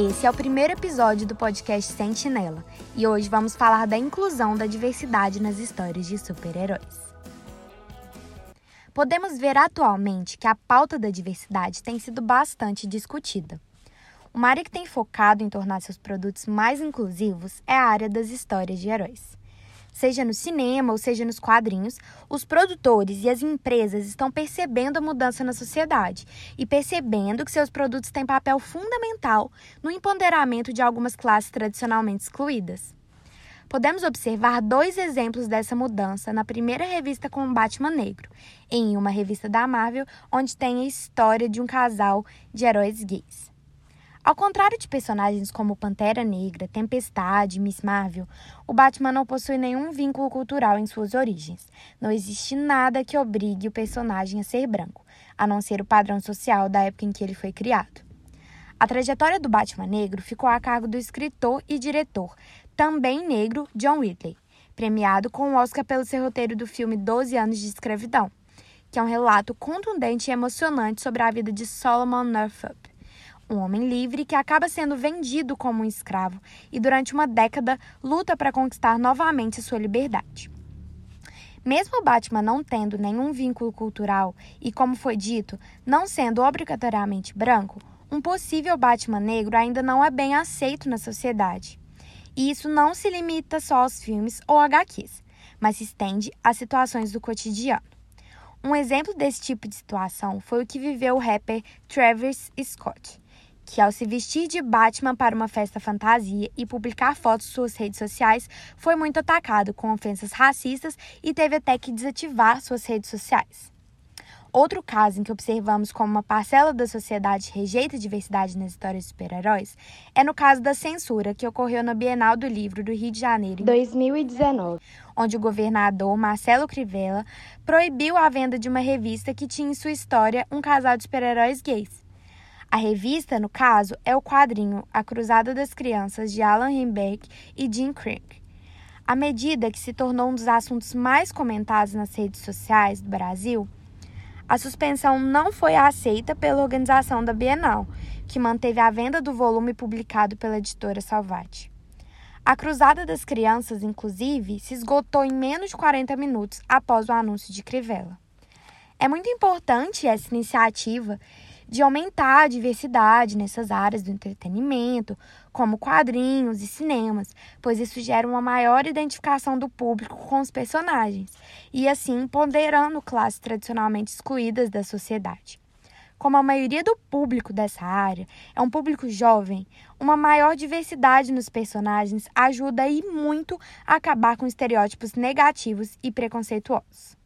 Esse é o primeiro episódio do podcast Sentinela e hoje vamos falar da inclusão da diversidade nas histórias de super-heróis. Podemos ver atualmente que a pauta da diversidade tem sido bastante discutida. Uma área que tem focado em tornar seus produtos mais inclusivos é a área das histórias de heróis. Seja no cinema ou seja nos quadrinhos, os produtores e as empresas estão percebendo a mudança na sociedade e percebendo que seus produtos têm papel fundamental no empoderamento de algumas classes tradicionalmente excluídas. Podemos observar dois exemplos dessa mudança na primeira revista com o Batman Negro, em uma revista da Marvel, onde tem a história de um casal de heróis gays. Ao contrário de personagens como Pantera Negra, Tempestade Miss Marvel, o Batman não possui nenhum vínculo cultural em suas origens. Não existe nada que obrigue o personagem a ser branco, a não ser o padrão social da época em que ele foi criado. A trajetória do Batman negro ficou a cargo do escritor e diretor, também negro, John Whitley, premiado com o Oscar pelo seu roteiro do filme Doze Anos de Escravidão, que é um relato contundente e emocionante sobre a vida de Solomon Northup um homem livre que acaba sendo vendido como um escravo e durante uma década luta para conquistar novamente sua liberdade. Mesmo Batman não tendo nenhum vínculo cultural e, como foi dito, não sendo obrigatoriamente branco, um possível Batman negro ainda não é bem aceito na sociedade. E isso não se limita só aos filmes ou HQs, mas se estende às situações do cotidiano. Um exemplo desse tipo de situação foi o que viveu o rapper Travis Scott, que, ao se vestir de Batman para uma festa fantasia e publicar fotos em suas redes sociais, foi muito atacado com ofensas racistas e teve até que desativar suas redes sociais. Outro caso em que observamos como uma parcela da sociedade rejeita a diversidade nas histórias de super-heróis é no caso da censura que ocorreu na Bienal do Livro do Rio de Janeiro em 2019, onde o governador Marcelo Crivella proibiu a venda de uma revista que tinha em sua história um casal de super-heróis gays. A revista, no caso, é o quadrinho A Cruzada das Crianças de Alan Hembeck e Jim Craig. À medida que se tornou um dos assuntos mais comentados nas redes sociais do Brasil, a suspensão não foi aceita pela organização da Bienal, que manteve a venda do volume publicado pela editora Salvati. A Cruzada das Crianças, inclusive, se esgotou em menos de 40 minutos após o anúncio de Crivella. É muito importante essa iniciativa de aumentar a diversidade nessas áreas do entretenimento, como quadrinhos e cinemas, pois isso gera uma maior identificação do público com os personagens e, assim, ponderando classes tradicionalmente excluídas da sociedade. Como a maioria do público dessa área é um público jovem, uma maior diversidade nos personagens ajuda e muito a acabar com estereótipos negativos e preconceituosos.